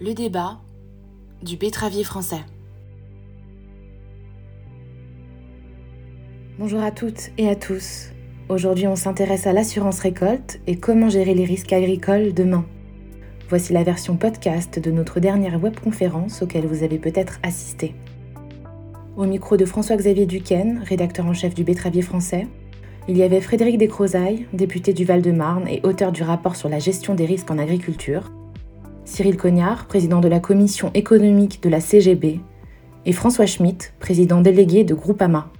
Le débat du pétravier français. Bonjour à toutes et à tous. Aujourd'hui, on s'intéresse à l'assurance récolte et comment gérer les risques agricoles demain. Voici la version podcast de notre dernière webconférence auquel vous avez peut-être assisté. Au micro de François-Xavier Duquesne, rédacteur en chef du Bétravier français, il y avait Frédéric Descrozailles, député du Val-de-Marne et auteur du rapport sur la gestion des risques en agriculture, Cyril Cognard, président de la commission économique de la CGB, et François Schmitt, président délégué de Groupama.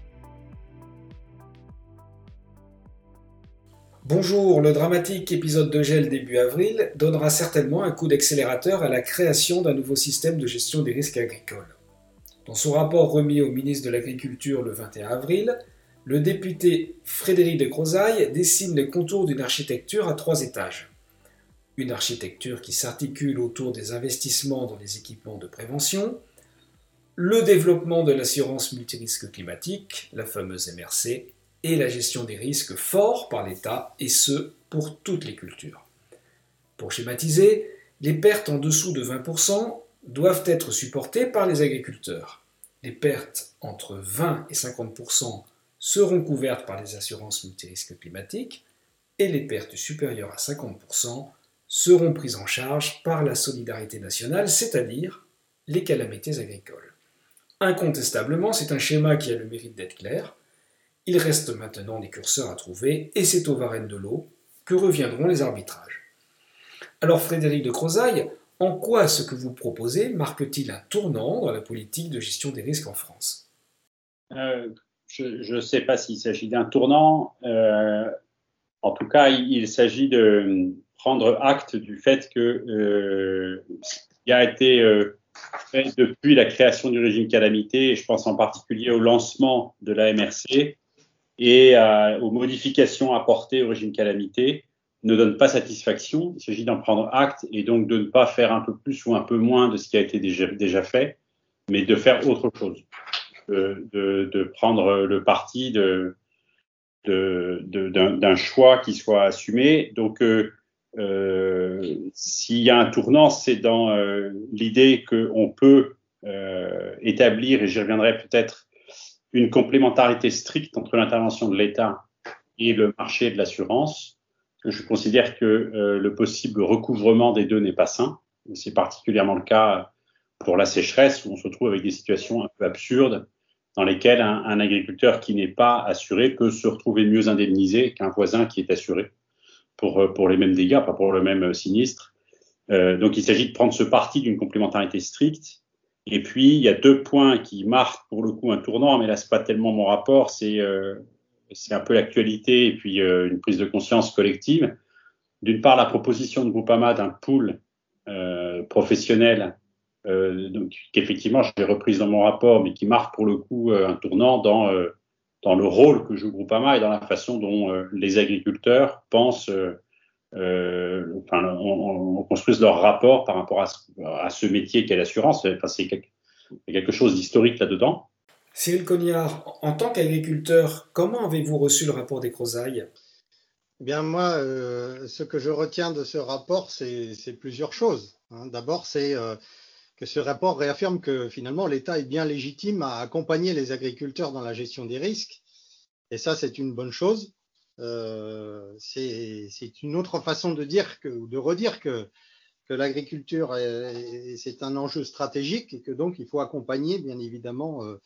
Bonjour, le dramatique épisode de gel début avril donnera certainement un coup d'accélérateur à la création d'un nouveau système de gestion des risques agricoles. Dans son rapport remis au ministre de l'Agriculture le 21 avril, le député Frédéric de Crozaille dessine les contours d'une architecture à trois étages. Une architecture qui s'articule autour des investissements dans les équipements de prévention, le développement de l'assurance multirisque climatique, la fameuse MRC, et la gestion des risques forts par l'État, et ce, pour toutes les cultures. Pour schématiser, les pertes en dessous de 20% doivent être supportées par les agriculteurs. Les pertes entre 20 et 50% seront couvertes par les assurances multirisques climatiques, et les pertes supérieures à 50% seront prises en charge par la solidarité nationale, c'est-à-dire les calamités agricoles. Incontestablement, c'est un schéma qui a le mérite d'être clair. Il reste maintenant des curseurs à trouver, et c'est au Varennes de l'eau que reviendront les arbitrages. Alors Frédéric de Crozaille, en quoi ce que vous proposez marque-t-il un tournant dans la politique de gestion des risques en France? Euh, Je ne sais pas s'il s'agit d'un tournant. Euh, en tout cas, il s'agit de, prendre acte du fait que euh, il a été euh, fait depuis la création du régime calamité, et je pense en particulier au lancement de la MRC et aux modifications apportées au régime calamité, ne donne pas satisfaction. Il s'agit d'en prendre acte et donc de ne pas faire un peu plus ou un peu moins de ce qui a été déjà, fait, mais de faire autre chose, de, de, prendre le parti d'un choix qui soit assumé. Donc, euh, euh, s'il y a un tournant, c'est dans euh, l'idée qu'on peut euh, établir, et j'y reviendrai peut-être, une complémentarité stricte entre l'intervention de l'État et le marché de l'assurance. Je considère que le possible recouvrement des deux n'est pas sain. C'est particulièrement le cas pour la sécheresse, où on se retrouve avec des situations un peu absurdes dans lesquelles un agriculteur qui n'est pas assuré peut se retrouver mieux indemnisé qu'un voisin qui est assuré pour, euh, pour les mêmes dégâts, pas pour le même euh, sinistre. Euh, donc il s'agit de prendre ce parti d'une complémentarité stricte. Et puis il y a deux points qui marquent pour le coup un tournant, mais là c'est pas tellement mon rapport, c'est euh, c'est un peu l'actualité et puis euh, une prise de conscience collective. D'une part la proposition de Groupama d'un pool euh, professionnel, donc qu'effectivement j'ai reprise dans mon rapport, mais qui marque pour le coup un tournant dans dans le rôle que joue Groupama et dans la façon dont euh, les agriculteurs pensent, euh, euh enfin, on, on, construisent leur rapport par rapport à ce, à ce métier qu'est l'assurance. Enfin, c'est quelque, quelque chose d'historique là-dedans. Cyril Cognard, en tant qu'agriculteur, comment avez-vous reçu le rapport des Crozailles? Eh Bien, moi, euh, ce que je retiens de ce rapport, c'est plusieurs choses. Hein. D'abord, c'est euh, que ce rapport réaffirme que finalement l'État est bien légitime à accompagner les agriculteurs dans la gestion des risques. Et ça, c'est une bonne chose. Euh, c'est une autre façon de dire ou de redire que, l'agriculture, c'est un enjeu stratégique et que donc il faut accompagner, bien évidemment, euh,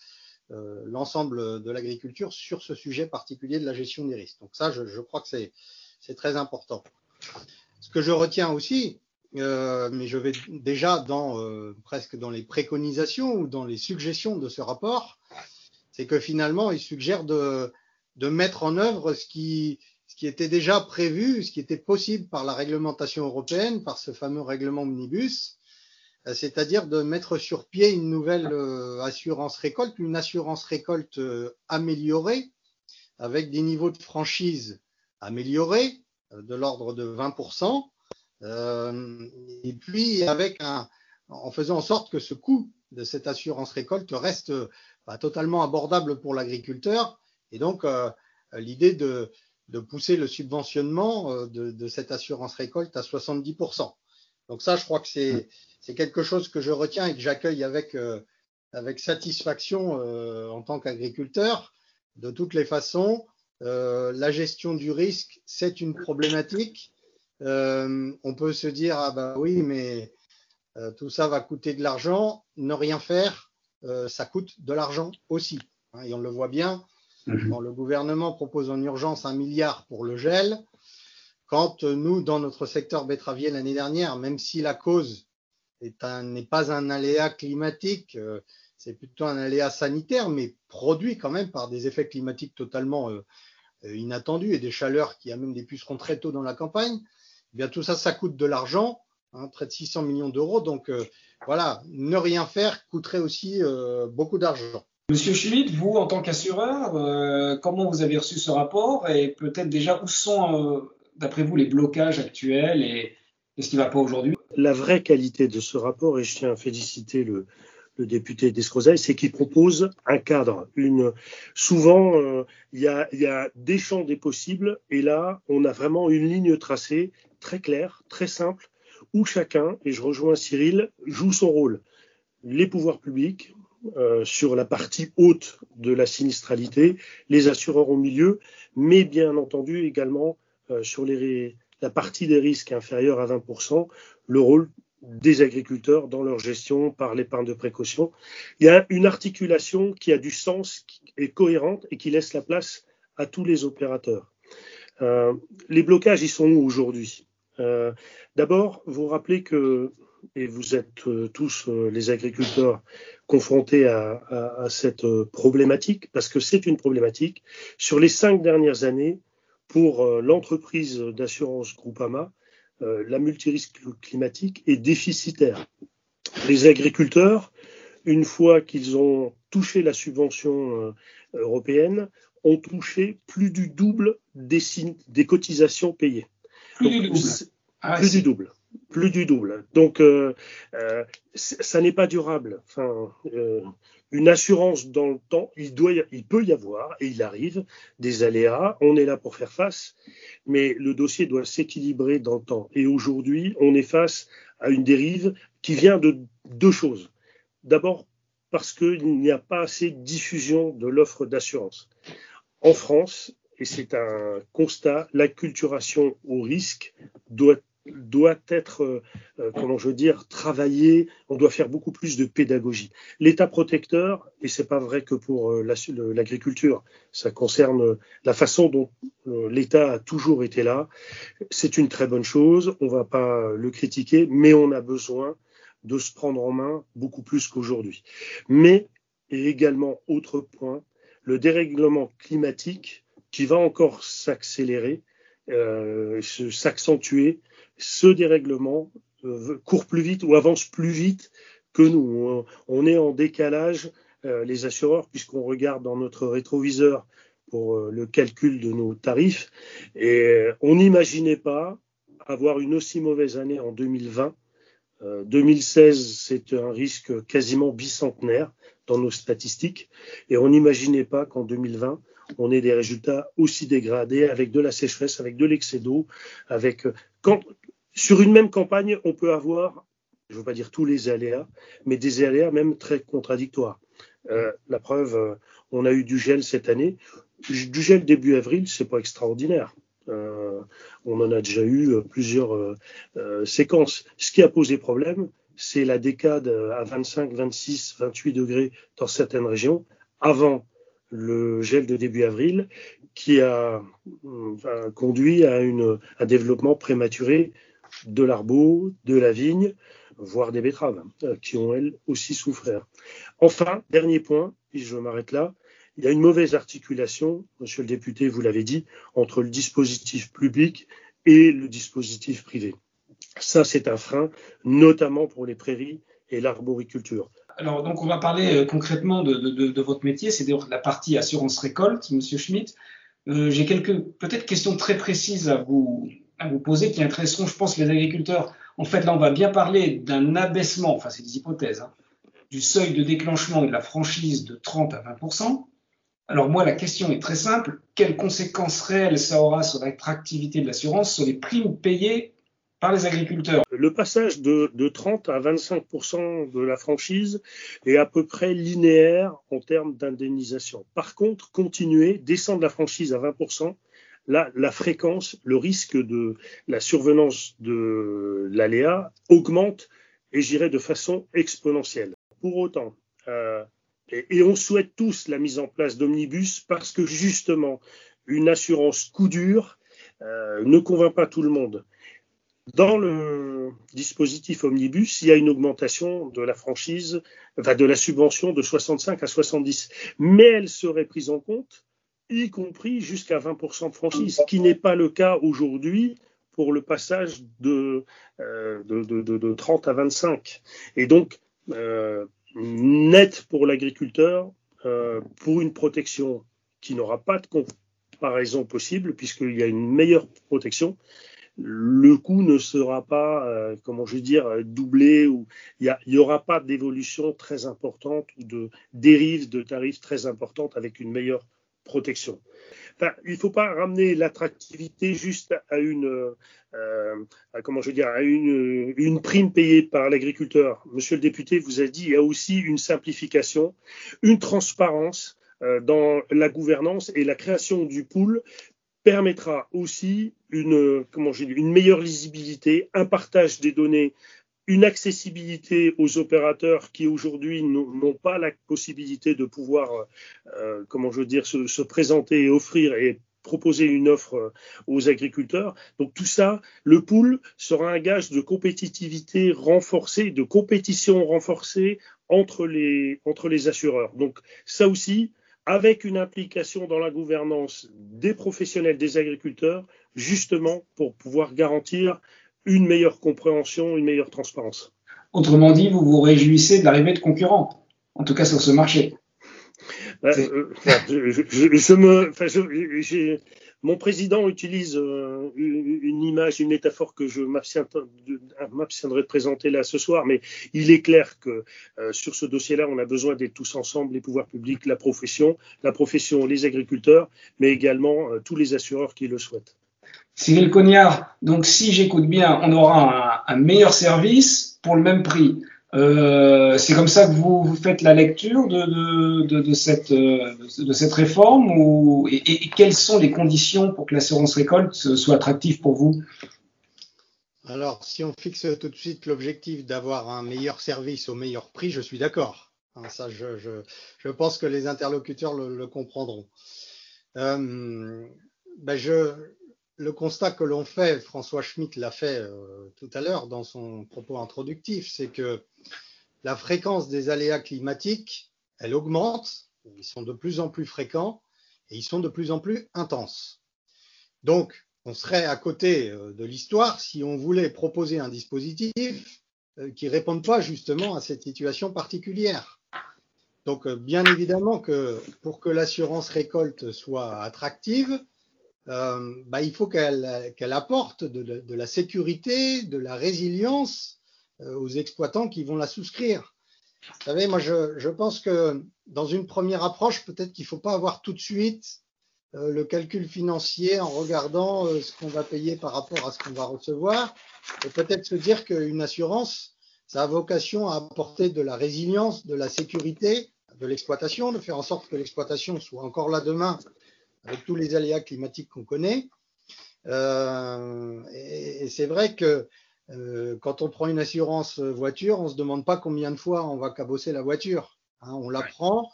euh, l'ensemble de l'agriculture sur ce sujet particulier de la gestion des risques. Donc ça, je crois que c'est très important. Ce que je retiens aussi, euh, mais je vais déjà dans euh, presque dans les préconisations ou dans les suggestions de ce rapport, c'est que finalement il suggère de, mettre en œuvre ce qui, était déjà prévu, ce qui était possible par la réglementation européenne, par ce fameux règlement omnibus, euh, c'est-à-dire de mettre sur pied une nouvelle assurance récolte, une assurance récolte améliorée, avec des niveaux de franchise améliorés, de l'ordre de 20%, euh, et puis en faisant en sorte que ce coût de cette assurance récolte reste bah, totalement abordable pour l'agriculteur. Et donc euh, l'idée de, pousser le subventionnement euh, de, cette assurance récolte à 70%. Donc ça, je crois que c'est quelque chose que je retiens et que j'accueille avec satisfaction en tant qu'agriculteur. De toutes les façons, la gestion du risque, c'est une problématique. On peut se dire, ah bah oui, mais tout ça va coûter de l'argent. Ne rien faire, ça coûte de l'argent aussi. Hein, et on le voit bien, mhm. quand le gouvernement propose en urgence un milliard pour le gel, quand nous, dans notre secteur betteravier l'année dernière, même si la cause n'est pas un aléa climatique, euh, c'est plutôt un aléa sanitaire, mais produit quand même par des effets climatiques totalement euh, euh, inattendus et des chaleurs qui amènent des pucerons très tôt dans la campagne, eh bien tout ça, ça coûte de l'argent, hein, près de 600 millions d'euros. Donc voilà, ne rien faire coûterait aussi beaucoup d'argent. Monsieur Schmitt, vous, en tant qu'assureur, euh, comment vous avez reçu ce rapport et peut-être déjà où sont, euh, d'après vous, les blocages actuels et, ce qui ne va pas aujourd'hui? La vraie qualité de ce rapport, et je tiens à féliciter le, député d'Escrozaille, c'est qu'il propose un cadre. Une, souvent, euh, il y, a, y, a, des champs des possibles, et là, on a vraiment une ligne tracée très claire, très simple, où chacun, et je rejoins Cyril, joue son rôle. Les pouvoirs publics, euh, sur la partie haute de la sinistralité, les assureurs au milieu, mais bien entendu également euh, sur la partie des risques inférieurs à 20%, le rôle des agriculteurs dans leur gestion par l'épargne de précaution. Il y a une articulation qui a du sens, qui est cohérente et qui laisse la place à tous les opérateurs. Euh, les blocages, ils sont où aujourd'hui? D'abord, vous rappelez que et vous êtes euh, tous euh, les agriculteurs confrontés à, cette euh, problématique, parce que c'est une problématique. Sur les cinq dernières années, pour l'entreprise d'assurance Groupama, la multirisque climatique est déficitaire. Les agriculteurs, une fois qu'ils ont touché la subvention européenne, ont touché plus du double des cotisations payées. Plus du double. Ah, plus du double plus du double. Donc, euh, euh, ça n'est pas durable. Enfin, euh, une assurance dans le temps, il, doit, il peut y avoir, et il arrive, des aléas. On est là pour faire face, mais le dossier doit s'équilibrer dans le temps. Et aujourd'hui, on est face à une dérive qui vient de deux choses. D'abord, parce qu'il n'y a pas assez de diffusion de l'offre d'assurance. En France, et c'est un constat, l'acculturation au risque doit doit être, euh, euh, comment je veux dire, travaillé. On doit faire beaucoup plus de pédagogie. L'État protecteur, et c'est pas vrai que pour euh, l'agriculture, ça concerne la façon dont l'État a toujours été là. C'est une très bonne chose. On va pas le critiquer, mais on a besoin de se prendre en main beaucoup plus qu'aujourd'hui. Mais, et également, autre point, le dérèglement climatique qui va encore s'accélérer, euh, s'accentuer ce dérèglement euh, court plus vite ou avance plus vite que nous. On, est en décalage, euh, les assureurs, puisqu'on regarde dans notre rétroviseur pour le calcul de nos tarifs. Et on n'imaginait pas avoir une aussi mauvaise année en 2020. 2016, c'est un risque quasiment bicentenaire dans nos statistiques. Et on n'imaginait pas qu'en 2020, on ait des résultats aussi dégradés avec de la sécheresse, avec de l'excès d'eau, avec quand, sur une même campagne, on peut avoir, je ne veux pas dire tous les aléas, mais des aléas même très contradictoires. Euh, la preuve, euh, on a eu du gel cette année. Du gel début avril, c'est pas extraordinaire. Euh, on en a déjà eu plusieurs séquences. Ce qui a posé problème, c'est la décade à 25, 26, 28 degrés dans certaines régions avant le gel de début avril qui a conduit à un développement prématuré de l'arbeau, de la vigne, voire des betteraves, euh, qui ont elles aussi souffert. Enfin, dernier point, et je m'arrête là, il y a une mauvaise articulation, monsieur le député, vous l'avez dit, entre le dispositif public et le dispositif privé. Ça, c'est un frein, notamment pour les prairies et l'arboriculture. Alors, donc, on va parler euh, concrètement de, votre métier, c'est la partie assurance récolte, monsieur Schmitt. Euh, j'ai quelques peut-être questions très précises à vous, poser qui intéresseront, je pense, les agriculteurs. En fait, là, on va bien parler d'un abaissement, enfin, c'est des hypothèses, hein, du seuil de déclenchement et de la franchise de 30 à 20% Alors, moi, la question est très simple. Quelles conséquences réelles ça aura sur l'attractivité de l'assurance, sur les primes payées par les agriculteurs. Le passage de, de 30 à 25% de la franchise est à peu près linéaire en termes d'indemnisation. Par contre, continuer, descendre la franchise à 20 là, la fréquence, le risque de la survenance de l'aléa augmente et j'irai de façon exponentielle. Pour autant, euh, et, on souhaite tous la mise en place d'omnibus parce que justement, une assurance coup dur euh, ne convainc pas tout le monde. Dans le dispositif omnibus, il y a une augmentation de la franchise, de la subvention de 65 à 70, mais elle serait prise en compte y compris jusqu'à 20% de franchise, ce qui n'est pas le cas aujourd'hui pour le passage de, euh, de, de, de, 30 à 25. Et donc, euh, net pour l'agriculteur, euh, pour une protection qui n'aura pas de comparaison possible, puisqu'il y a une meilleure protection, le coût ne sera pas, euh, comment je dire, doublé ou il n'y aura pas d'évolution très importante ou de dérive de tarifs très importante avec une meilleure protection. il ne faut pas ramener l'attractivité juste à une, euh, comment je à une, prime payée par l'agriculteur. Monsieur le député vous a dit il y a aussi une simplification, une transparence euh, dans la gouvernance et la création du pool permettra aussi une, comment dis, une meilleure lisibilité, un partage des données une accessibilité aux opérateurs qui aujourd'hui n'ont pas la possibilité de pouvoir, euh, comment je veux dire, se, présenter et offrir et proposer une offre euh, aux agriculteurs. Donc tout ça, le pool sera un gage de compétitivité renforcée, de compétition renforcée entre les, entre les assureurs. Donc ça aussi, avec une implication dans la gouvernance des professionnels des agriculteurs, justement pour pouvoir garantir une meilleure compréhension, une meilleure transparence. Autrement dit, vous vous réjouissez de l'arrivée de concurrents, en tout cas sur ce marché. je, me, mon président utilise euh, une image, une métaphore que je m'abstiendrai de présenter là ce soir, mais il est clair que euh, sur ce dossier-là, on a besoin d'être tous ensemble, les pouvoirs publics, la profession, la profession, les agriculteurs, mais également euh, tous les assureurs qui le souhaitent. Cyril Cognard, donc si j'écoute bien, on aura un, meilleur service pour le même prix. Euh, c'est comme ça que vous, faites la lecture de, cette, de cette réforme ou, et, quelles sont les conditions pour que l'assurance récolte soit attractive pour vous? Alors, si on fixe tout de suite l'objectif d'avoir un meilleur service au meilleur prix, je suis d'accord. Hein, ça, je, pense que les interlocuteurs le, comprendront. Euh, ben je, le constat que l'on fait, François Schmitt l'a fait euh, tout à l'heure dans son propos introductif, c'est que la fréquence des aléas climatiques, elle augmente, ils sont de plus en plus fréquents et ils sont de plus en plus intenses. Donc, on serait à côté euh, de l'histoire si on voulait proposer un dispositif euh, qui ne réponde pas justement à cette situation particulière. Donc, bien évidemment que pour que l'assurance récolte soit attractive, euh, bah, il faut qu'elle apporte de, la sécurité, de la résilience euh, aux exploitants qui vont la souscrire. Vous savez, moi, je, pense que dans une première approche, peut-être qu'il ne faut pas avoir tout de suite euh, le calcul financier en regardant ce qu'on va payer par rapport à ce qu'on va recevoir, et peut-être se dire qu'une assurance, ça a vocation à apporter de la résilience, de la sécurité de l'exploitation, de faire en sorte que l'exploitation soit encore là demain avec tous les aléas climatiques qu'on connaît. Euh, et, c'est vrai que euh, quand on prend une assurance voiture, on ne se demande pas combien de fois on va cabosser la voiture. Hein, on la prend.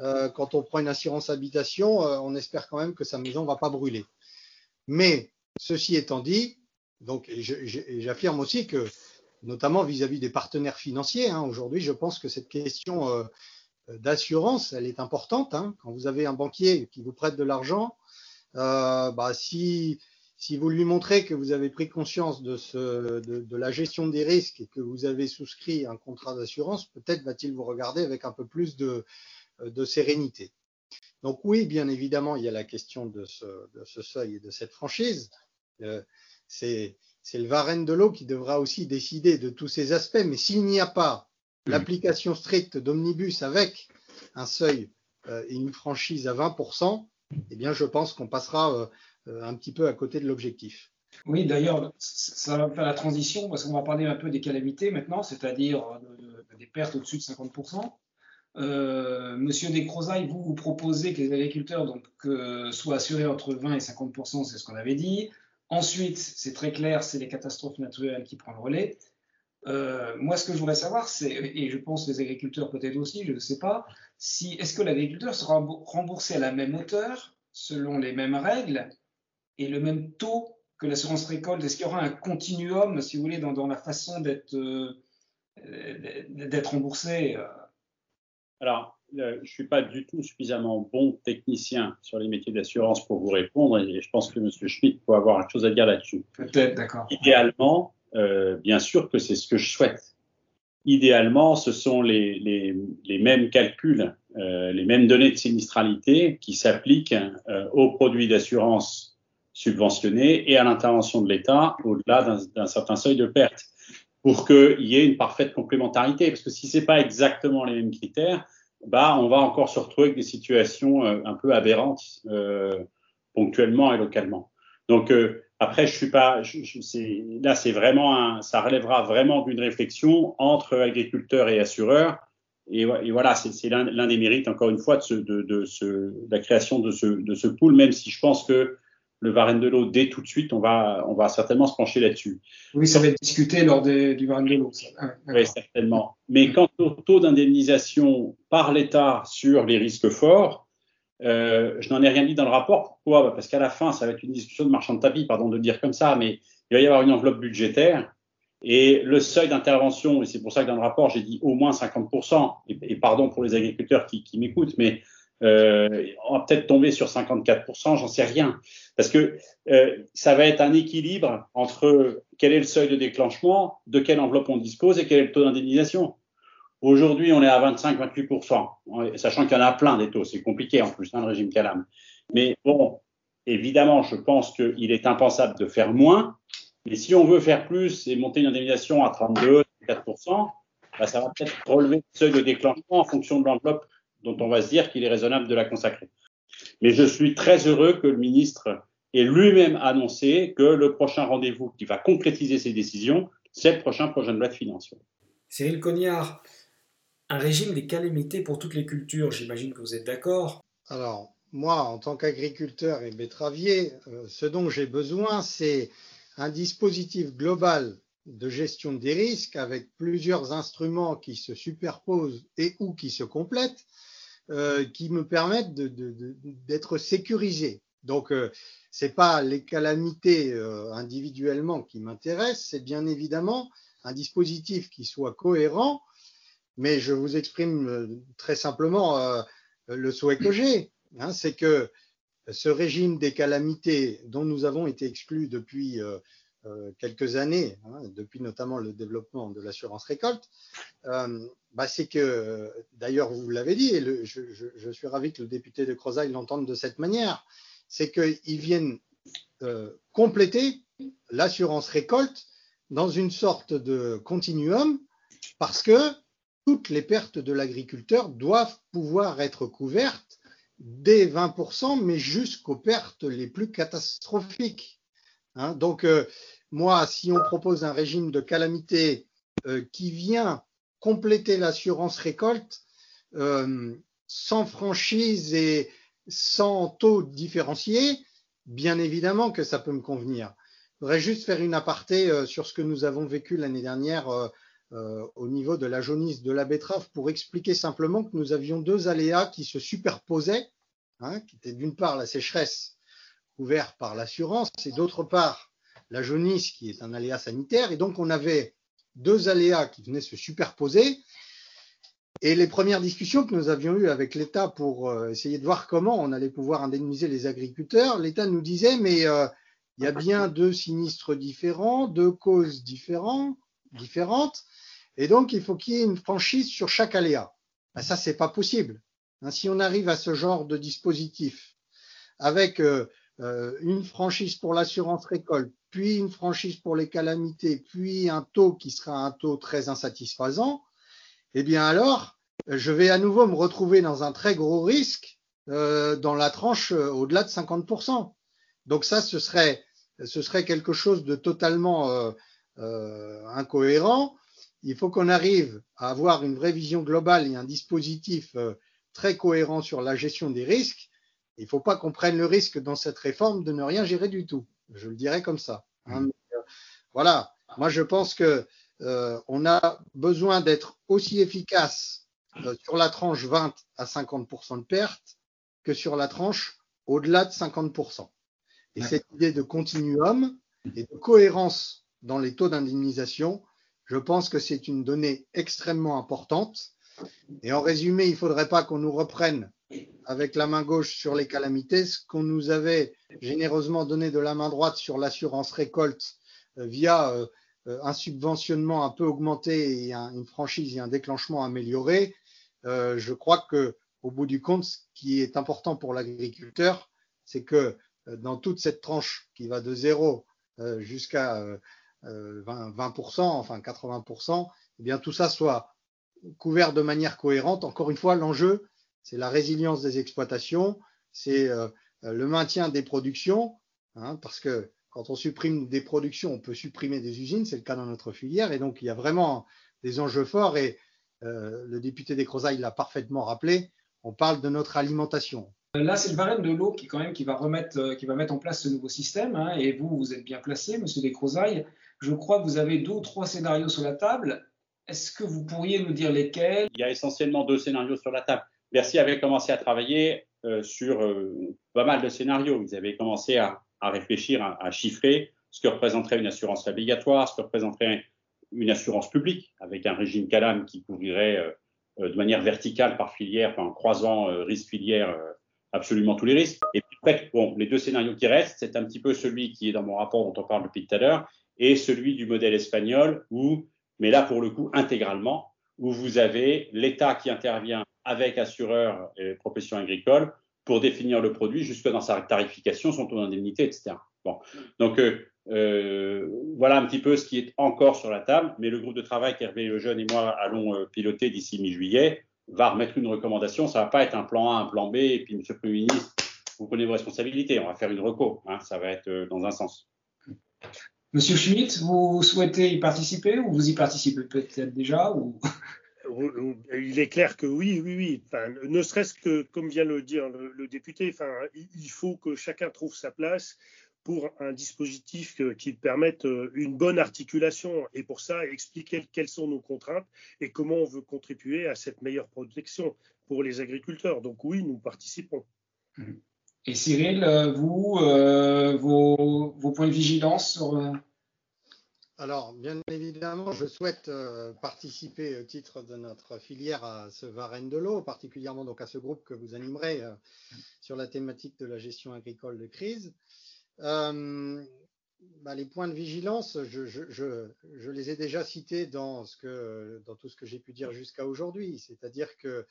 Euh, quand on prend une assurance habitation, on espère quand même que sa maison ne va pas brûler. Mais ceci étant dit, donc j'affirme aussi que, notamment vis-à-vis des partenaires financiers, hein, aujourd'hui, je pense que cette question d'assurance, elle est importante. Hein. Quand vous avez un banquier qui vous prête de l'argent, euh, bah, si, si vous lui montrez que vous avez pris conscience de, ce, de, la gestion des risques et que vous avez souscrit un contrat d'assurance, peut-être va-t-il vous regarder avec un peu plus de, de, sérénité. Donc oui, bien évidemment, il y a la question de ce, de ce seuil et de cette franchise. Euh, c'est le Varenne de l'eau qui devra aussi décider de tous ces aspects. Mais s'il n'y a pas. L'application stricte d'Omnibus avec un seuil euh, et une franchise à 20%, eh bien, je pense qu'on passera euh, euh, un petit peu à côté de l'objectif. Oui, d'ailleurs, ça va faire la transition parce qu'on va parler un peu des calamités maintenant, c'est-à-dire des pertes au-dessus de 50%. Euh, Monsieur Descrozailles, vous, vous proposez que les agriculteurs donc, euh, soient assurés entre 20 et 50% c'est ce qu'on avait dit. Ensuite, c'est très clair, c'est les catastrophes naturelles qui prennent le relais. Euh, moi, ce que je voudrais savoir, c'est, et je pense les agriculteurs peut-être aussi, je ne sais pas, si est-ce que l'agriculteur sera remboursé à la même hauteur, selon les mêmes règles et le même taux que l'assurance récolte? Est-ce qu'il y aura un continuum, si vous voulez, dans, dans la façon d'être d'être remboursé alors, euh, je ne suis pas du tout suffisamment bon technicien sur les métiers d'assurance pour vous répondre et je pense que M. Schmitt peut avoir quelque chose à dire là-dessus. Peut-être, d'accord. Idéalement, euh, bien sûr que c'est ce que je souhaite. Idéalement, ce sont les, les, les mêmes calculs, euh, les mêmes données de sinistralité qui s'appliquent euh, aux produits d'assurance subventionnés et à l'intervention de l'État au-delà d'un certain seuil de perte pour qu'il y ait une parfaite complémentarité. Parce que si c'est pas exactement les mêmes critères, bah, on va encore se retrouver avec des situations euh, un peu aberrantes euh, ponctuellement et localement. Donc euh, après, je suis pas, je, je, là, c'est vraiment un, ça relèvera vraiment d'une réflexion entre agriculteurs et assureurs. Et, et voilà, c'est l'un des mérites, encore une fois, de, ce, de, de, ce, de la création de ce, de ce pool, même si je pense que le Varenne de l'eau dès tout de suite, on va, on va certainement se pencher là-dessus. Oui, ça va être discuté lors des, du Varenne de l'eau. oui, certainement. Mais quant au taux d'indemnisation par l'État sur les risques forts, euh, je n'en ai rien dit dans le rapport. Pourquoi? Bah, Parce qu'à la fin, ça va être une discussion de marchand de tapis, pardon de le dire comme ça, mais il va y avoir une enveloppe budgétaire. Et le seuil d'intervention, et c'est pour ça que dans le rapport, j'ai dit au moins 50%, et, pardon pour les agriculteurs qui, qui m'écoutent, mais euh, on va peut-être tomber sur 54%, j'en sais rien. Parce que euh, ça va être un équilibre entre quel est le seuil de déclenchement, de quelle enveloppe on dispose et quel est le taux d'indemnisation. Aujourd'hui, on est à 25-28%, sachant qu'il y en a plein des taux. C'est compliqué en plus, hein, le régime Calam. Mais bon, évidemment, je pense qu'il est impensable de faire moins. Mais si on veut faire plus et monter une indemnisation à 32, 4%, bah, ça va peut-être relever le seuil de déclenchement en fonction de l'enveloppe dont on va se dire qu'il est raisonnable de la consacrer. Mais je suis très heureux que le ministre ait lui-même annoncé que le prochain rendez-vous qui va concrétiser ces décisions, c'est le prochain projet de loi de finances. Cyril Cognard, un régime des calamités pour toutes les cultures, j'imagine que vous êtes d'accord Alors, moi, en tant qu'agriculteur et betteravier, euh, ce dont j'ai besoin, c'est un dispositif global de gestion des risques avec plusieurs instruments qui se superposent et ou qui se complètent euh, qui me permettent d'être sécurisé. Donc, euh, c'est pas les calamités euh, individuellement qui m'intéressent, c'est bien évidemment un dispositif qui soit cohérent. Mais je vous exprime euh, très simplement euh, le souhait que j'ai, hein, c'est que ce régime des calamités dont nous avons été exclus depuis euh, quelques années, hein, depuis notamment le développement de l'assurance récolte, euh, bah c'est que, d'ailleurs, vous l'avez dit, et le, je, je, je, suis ravi que le député de Crozaille l'entende de cette manière, c'est qu'ils viennent euh, compléter l'assurance récolte dans une sorte de continuum parce que toutes les pertes de l'agriculteur doivent pouvoir être couvertes dès 20%, mais jusqu'aux pertes les plus catastrophiques. Hein, donc, euh, moi, si on propose un régime de calamité euh, qui vient compléter l'assurance récolte, euh, sans franchise et sans taux différencié, bien évidemment que ça peut me convenir. Je voudrais juste faire une aparté sur ce que nous avons vécu l'année dernière niveau de la jaunisse de la betterave pour expliquer simplement que nous avions deux aléas qui se superposaient, hein, qui étaient d'une part la sécheresse couverte par l'assurance et d'autre part la jaunisse qui est un aléa sanitaire. Et donc, on avait deux aléas qui venaient se superposer. Et les premières discussions que nous avions eues avec l'État pour euh, essayer de voir comment on allait pouvoir indemniser les agriculteurs, l'État nous disait, mais euh, il y a bien deux sinistres différents, deux causes différentes, différentes, et donc il faut qu'il y ait une franchise sur chaque aléa. Ben, ça, c'est pas possible. Hein, si on arrive à ce genre de dispositif avec euh, euh une franchise pour l'assurance récolte, puis une franchise pour les calamités, puis un taux qui sera un taux très insatisfaisant, eh bien alors, je vais à nouveau me retrouver dans un très gros risque euh, dans la tranche euh, au-delà de 50%. Donc ça, ce serait ce serait quelque chose de totalement incohérent. Il faut qu'on arrive à avoir une vraie vision globale et un dispositif euh, très cohérent sur la gestion des risques. Il ne faut pas qu'on prenne le risque dans cette réforme de ne rien gérer du tout. Je le dirais comme ça. Hein. Mmh. voilà. Moi, je pense que on a besoin d'être aussi efficace sur la tranche 20 à 50% de pertes que sur la tranche au-delà de 50%. Et cette idée de continuum et de cohérence dans les taux d'indemnisation, je pense que c'est une donnée extrêmement importante. Et en résumé, il ne faudrait pas qu'on nous reprenne avec la main gauche sur les calamités, ce qu'on nous avait généreusement donné de la main droite sur l'assurance récolte euh, via euh, euh, un subventionnement un peu augmenté et une franchise et un déclenchement amélioré. je crois que au bout du compte, ce qui est important pour l'agriculteur, c'est que dans toute cette tranche qui va de 0 euh, jusqu'à 20%, euh, enfin 80%, eh bien tout ça soit couvert de manière cohérente. Encore une fois, l'enjeu, c'est la résilience des exploitations, c'est le maintien des productions, hein, parce que quand on supprime des productions, on peut supprimer des usines, c'est le cas dans notre filière, et donc il y a vraiment des enjeux forts, et le député des Crozailles l'a parfaitement rappelé, on parle de notre alimentation. Là, c'est le barème de l'eau qui, quand même, qui va remettre, euh, qui va mettre en place ce nouveau système. Hein, et vous, vous êtes bien placé, Monsieur Descrozailles. Je crois que vous avez deux ou trois scénarios sur la table. Est-ce que vous pourriez nous dire lesquels? Il y a essentiellement deux scénarios sur la table. Bercy avait commencé à travailler euh, sur euh, pas mal de scénarios. Ils avaient commencé à, réfléchir, à, chiffrer ce que représenterait une assurance obligatoire, ce que représenterait une assurance publique, avec un régime CALAM qui couvrirait de manière verticale par filière, en croisant risque filière absolument tous les risques. Et puis bon, les deux scénarios qui restent, c'est un petit peu celui qui est dans mon rapport dont on parle depuis tout à l'heure, et celui du modèle espagnol, où, mais là pour le coup intégralement, où vous avez l'État qui intervient avec assureurs et professions agricoles pour définir le produit jusque dans sa tarification, son taux d'indemnité, etc. Bon, donc euh, euh, voilà un petit peu ce qui est encore sur la table, mais le groupe de travail qu'Hervé Lejeune et moi allons euh, piloter d'ici mi-juillet va remettre une recommandation. Ça va pas être un plan A, un plan B, et puis Monsieur le Premier ministre, vous prenez vos responsabilités. On va faire une reco. Hein, ça va être dans un sens. Monsieur Schmitt, vous souhaitez y participer ou vous y participez peut-être déjà ou... Il est clair que oui, oui, oui. Enfin, ne serait-ce que, comme vient le dire le, député, enfin, il faut que chacun trouve sa place pour un dispositif qui permette euh, une bonne articulation et pour ça expliquer quelles sont nos contraintes et comment on veut contribuer à cette meilleure protection pour les agriculteurs. Donc oui, nous participons. Et Cyril, euh, vous, euh, vos, points de vigilance sur... Alors, bien évidemment, je souhaite participer au titre de notre filière à ce Varenne de l'eau, particulièrement donc à ce groupe que vous animerez sur la thématique de la gestion agricole de crise. Euh, bah, les points de vigilance, je, les ai déjà cités dans tout ce que j'ai pu dire jusqu'à aujourd'hui. C'est-à-dire que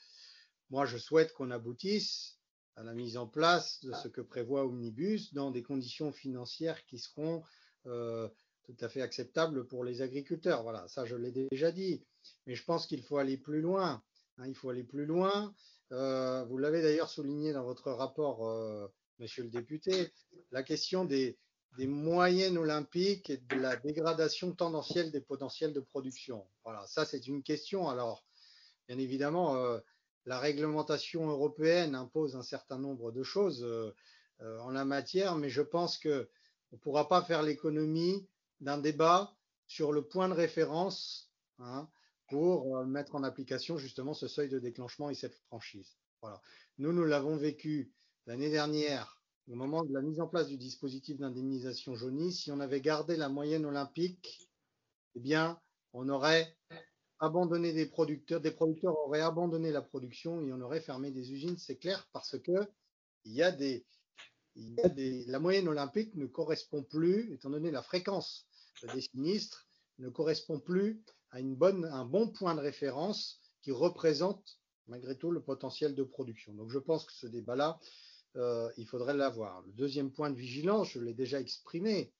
moi, je souhaite qu'on aboutisse à la mise en place de ce que prévoit Omnibus dans des conditions financières qui seront euh, tout à fait acceptables pour les agriculteurs. Voilà, ça, je l'ai déjà dit. Mais je pense qu'il faut aller plus loin. Hein, il faut aller plus loin. Euh, vous l'avez d'ailleurs souligné dans votre rapport euh, monsieur le député, la question des, moyennes olympiques et de la dégradation tendancielle des potentiels de production. Voilà, ça c'est une question. Alors, bien évidemment, euh, la réglementation européenne impose un certain nombre de choses euh, euh, en la matière, mais je pense qu'on ne pourra pas faire l'économie d'un débat sur le point de référence hein, pour mettre en application justement ce seuil de déclenchement et cette franchise. Nous, nous l'avons vécu l'année dernière, au moment de la mise en place du dispositif d'indemnisation jaunie, si on avait gardé la moyenne olympique, eh bien, on aurait abandonné des producteurs, des producteurs auraient abandonné la production et on aurait fermé des usines, c'est clair, parce que il y a des, y a des, la moyenne olympique ne correspond plus, étant donné la fréquence des sinistres, ne correspond plus à une bonne, un bon point de référence qui représente malgré tout le potentiel de production. Donc je pense que ce débat-là, euh, il faudrait l'avoir. Le deuxième point de vigilance, je l'ai déjà exprimé,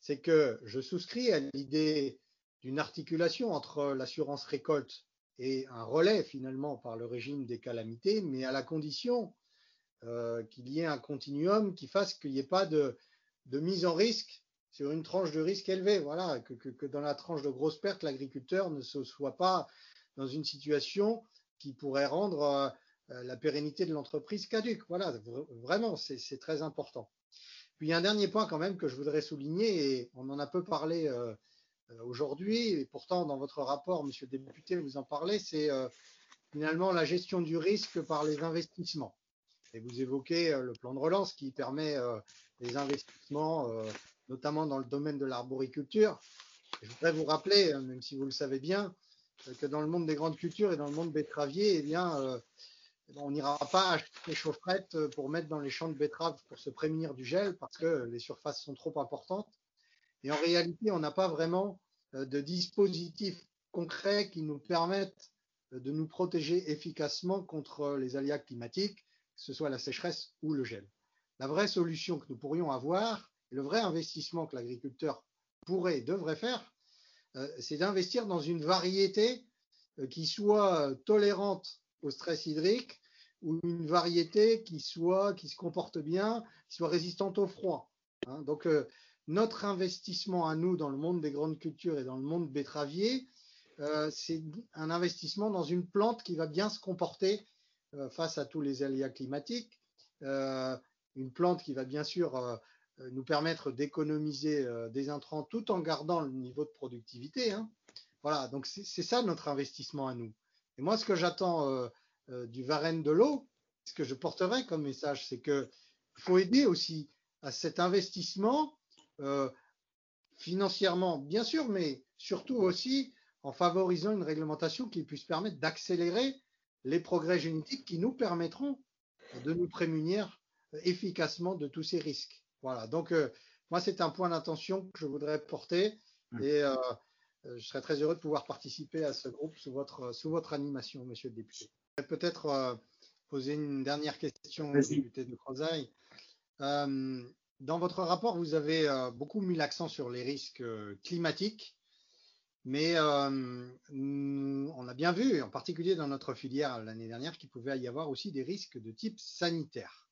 c'est que je souscris à l'idée d'une articulation entre l'assurance récolte et un relais finalement par le régime des calamités, mais à la condition euh, qu'il y ait un continuum qui fasse qu'il n'y ait pas de, mise en risque sur une tranche de risque élevée. Voilà, que, dans la tranche de grosses pertes, l'agriculteur ne se soit pas dans une situation qui pourrait rendre euh, euh, la pérennité de l'entreprise caduque. Voilà, vraiment, c'est très important. Puis il y a un dernier point quand même que je voudrais souligner, et on en a peu parlé aujourd'hui, et pourtant dans votre rapport, monsieur le député, vous en parlez, c'est finalement la gestion du risque par les investissements. Et vous évoquez le plan de relance qui permet des investissements, notamment dans le domaine de l'arboriculture. Je voudrais vous rappeler, même si vous le savez bien, que dans le monde des grandes cultures et dans le monde betteravier, eh on n'ira pas acheter des chaufferettes euh, pour mettre dans les champs de betteraves pour se prémunir du gel parce que les surfaces sont trop importantes. Et en réalité, on n'a pas vraiment euh, de dispositifs concrets qui nous permettent euh, de nous protéger efficacement contre les aléas climatiques, que ce soit la sécheresse ou le gel. La vraie solution que nous pourrions avoir, le vrai investissement que l'agriculteur pourrait et devrait faire, c'est d'investir dans une variété qui soit tolérante au stress hydrique ou une variété qui soit qui se comporte bien, qui soit résistante au froid. Hein. Donc euh, notre investissement à nous dans le monde des grandes cultures et dans le monde betteravier, euh, c'est un investissement dans une plante qui va bien se comporter euh, face à tous les aléas climatiques. une plante qui va bien sûr nous permettre d'économiser des intrants tout en gardant le niveau de productivité. Hein. Voilà, donc c'est ça notre investissement à nous. Et moi, ce que j'attends euh, euh, du Varenne de l'eau, ce que je porterai comme message, c'est qu'il faut aider aussi à cet investissement euh, financièrement, bien sûr, mais surtout aussi en favorisant une réglementation qui puisse permettre d'accélérer les progrès génétiques qui nous permettront de nous prémunir efficacement de tous ces risques. Voilà. Donc, moi, c'est un point d'attention que je voudrais porter mmh. et euh, je serais très heureux de pouvoir participer à ce groupe sous votre, sous votre animation, monsieur le député. Peut-être euh, poser une dernière question au député de Crozaille. Euh, dans votre rapport, vous avez euh, beaucoup mis l'accent sur les risques euh, climatiques, mais on a bien vu, en particulier dans notre filière l'année dernière, qu'il pouvait y avoir aussi des risques de type sanitaire.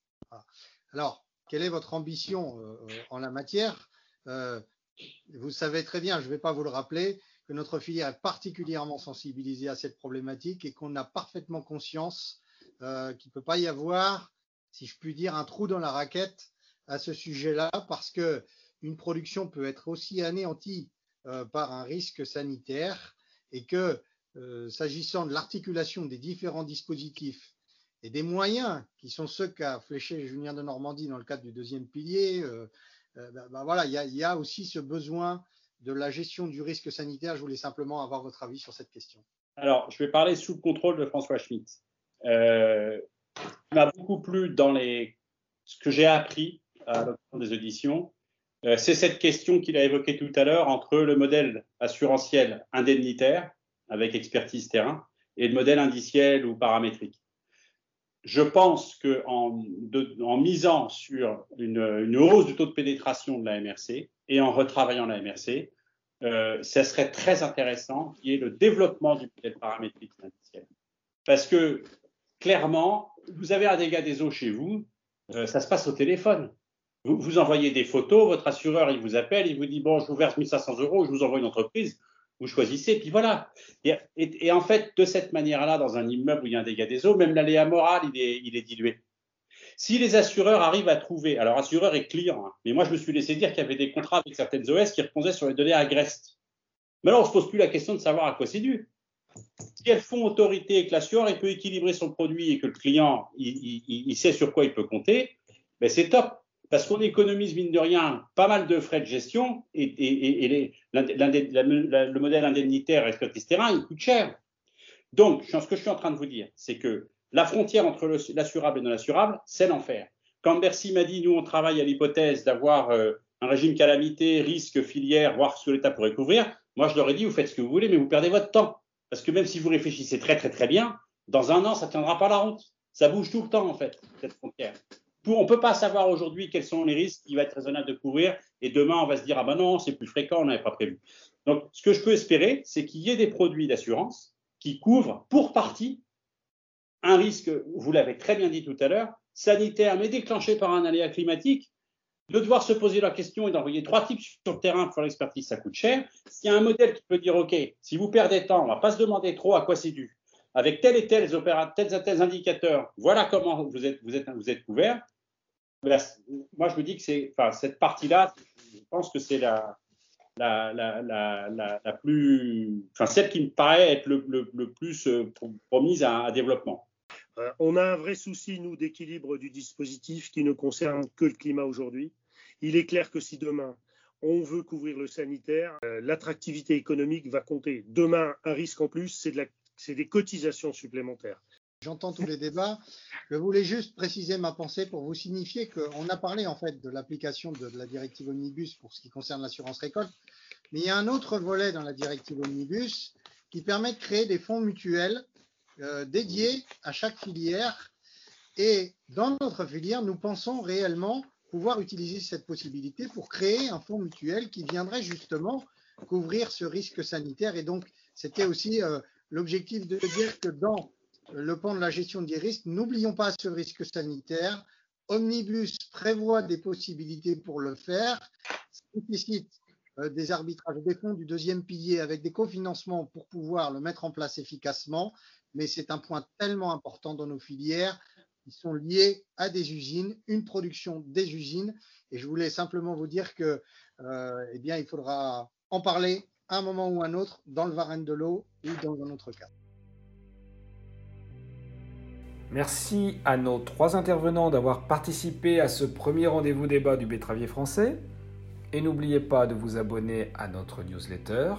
Alors, quelle est votre ambition en la matière? Vous savez très bien, je ne vais pas vous le rappeler, que notre filière est particulièrement sensibilisée à cette problématique et qu'on a parfaitement conscience euh, qu'il ne peut pas y avoir, si je puis dire, un trou dans la raquette à ce sujet-là, parce que une production peut être aussi anéantie euh, par un risque sanitaire et que, euh, s'agissant de l'articulation des différents dispositifs et des moyens qui sont ceux qu'a fléché Julien de Normandie dans le cadre du deuxième pilier, euh, ben, ben voilà, il y a, aussi ce besoin de la gestion du risque sanitaire. Je voulais simplement avoir votre avis sur cette question. Alors, je vais parler sous le contrôle de François Schmitt. Il m'a beaucoup plu dans les, ce que j'ai appris à l'occasion des auditions. Euh, c'est cette question qu'il a évoquée tout à l'heure entre le modèle assurantiel indemnitaire avec expertise terrain et le modèle indiciel ou paramétrique je pense qu'en en misant sur une, une, hausse du taux de pénétration de la MRC et en retravaillant la MRC, euh, ça serait très intéressant qu'il y ait le développement du modèle paramétrique indiciel. Parce que clairement, vous avez un dégât des eaux chez vous, euh, ça se passe au téléphone. Vous, vous envoyez des photos, votre assureur il vous appelle, il vous dit bon, je vous verse 1500 euros, je vous envoie une entreprise vous choisissez, puis voilà. Et, en fait, de cette manière-là, dans un immeuble où il y a un dégât des eaux, même l'aléa moral, il est, il est dilué. Si les assureurs arrivent à trouver, alors assureur est client, hein, mais moi je me suis laissé dire qu'il y avait des contrats avec certaines OS qui reposaient sur les données agrestes. Mais là, on se pose plus la question de savoir à quoi c'est dû. Si elles font autorité et que l'assureur peut équilibrer son produit et que le client il, il, il sait sur quoi il peut compter, ben c'est top parce qu'on économise, mine de rien, pas mal de frais de gestion et, le modèle indemnitaire et terrain, il coûte cher. Donc, ce que je suis en train de vous dire, c'est que la frontière entre l'assurable et non assurable, c'est l'enfer. Quand Bercy m'a dit, nous, on travaille à l'hypothèse d'avoir euh, un régime calamité, risque, filière, voir ce que l'État pourrait couvrir, moi, je leur ai dit, vous faites ce que vous voulez, mais vous perdez votre temps. Parce que même si vous réfléchissez très, très, très bien, dans un an, ça ne tiendra pas la route. Ça bouge tout le temps, en fait, cette frontière on ne peut pas savoir aujourd'hui quels sont les risques qu'il va être raisonnable de couvrir, et demain on va se dire ah ben non c'est plus fréquent, on n'avait pas prévu. Donc ce que je peux espérer, c'est qu'il y ait des produits d'assurance qui couvrent pour partie un risque, vous l'avez très bien dit tout à l'heure, sanitaire mais déclenché par un aléa climatique. de devoir se poser la question et d'envoyer trois types sur le terrain pour l'expertise, ça coûte cher. S'il y a un modèle qui peut dire, OK, si vous perdez temps, on ne va pas se demander trop à quoi c'est dû. Avec tel et tels et tels indicateurs, voilà comment vous êtes couvert. Moi, je me dis que c'est, cette partie-là, je pense que c'est la, la, la, la, plus, enfin, celle qui me paraît être le, le, plus euh, promise à, développement. Euh, on a un vrai souci, nous, d'équilibre du dispositif qui ne concerne que le climat aujourd'hui. Il est clair que si demain, on veut couvrir le sanitaire, euh, l'attractivité économique va compter. Demain, un risque en plus, c'est de des cotisations supplémentaires. J'entends tous les débats. Je voulais juste préciser ma pensée pour vous signifier qu'on a parlé en fait de l'application de la directive Omnibus pour ce qui concerne l'assurance récolte, mais il y a un autre volet dans la directive Omnibus qui permet de créer des fonds mutuels euh, dédiés à chaque filière. Et dans notre filière, nous pensons réellement pouvoir utiliser cette possibilité pour créer un fonds mutuel qui viendrait justement couvrir ce risque sanitaire. Et donc, c'était aussi euh, l'objectif de dire que dans le pan de la gestion des risques, n'oublions pas ce risque sanitaire. Omnibus prévoit des possibilités pour le faire, nécessite euh, des arbitrages des fonds du deuxième pilier avec des cofinancements pour pouvoir le mettre en place efficacement, mais c'est un point tellement important dans nos filières qui sont liés à des usines, une production des usines, et je voulais simplement vous dire que, euh, eh bien, il faudra en parler à un moment ou un autre dans le Varenne de l'eau ou dans un autre cas. Merci à nos trois intervenants d'avoir participé à ce premier rendez-vous débat du Bétravier français. Et n'oubliez pas de vous abonner à notre newsletter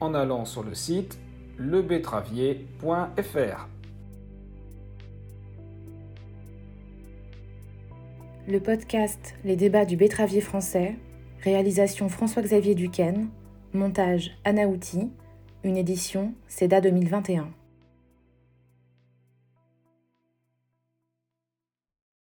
en allant sur le site lebetravier.fr. Le podcast Les débats du Bétravier français, réalisation François-Xavier Duquesne, montage Anna Outi, une édition CEDA 2021.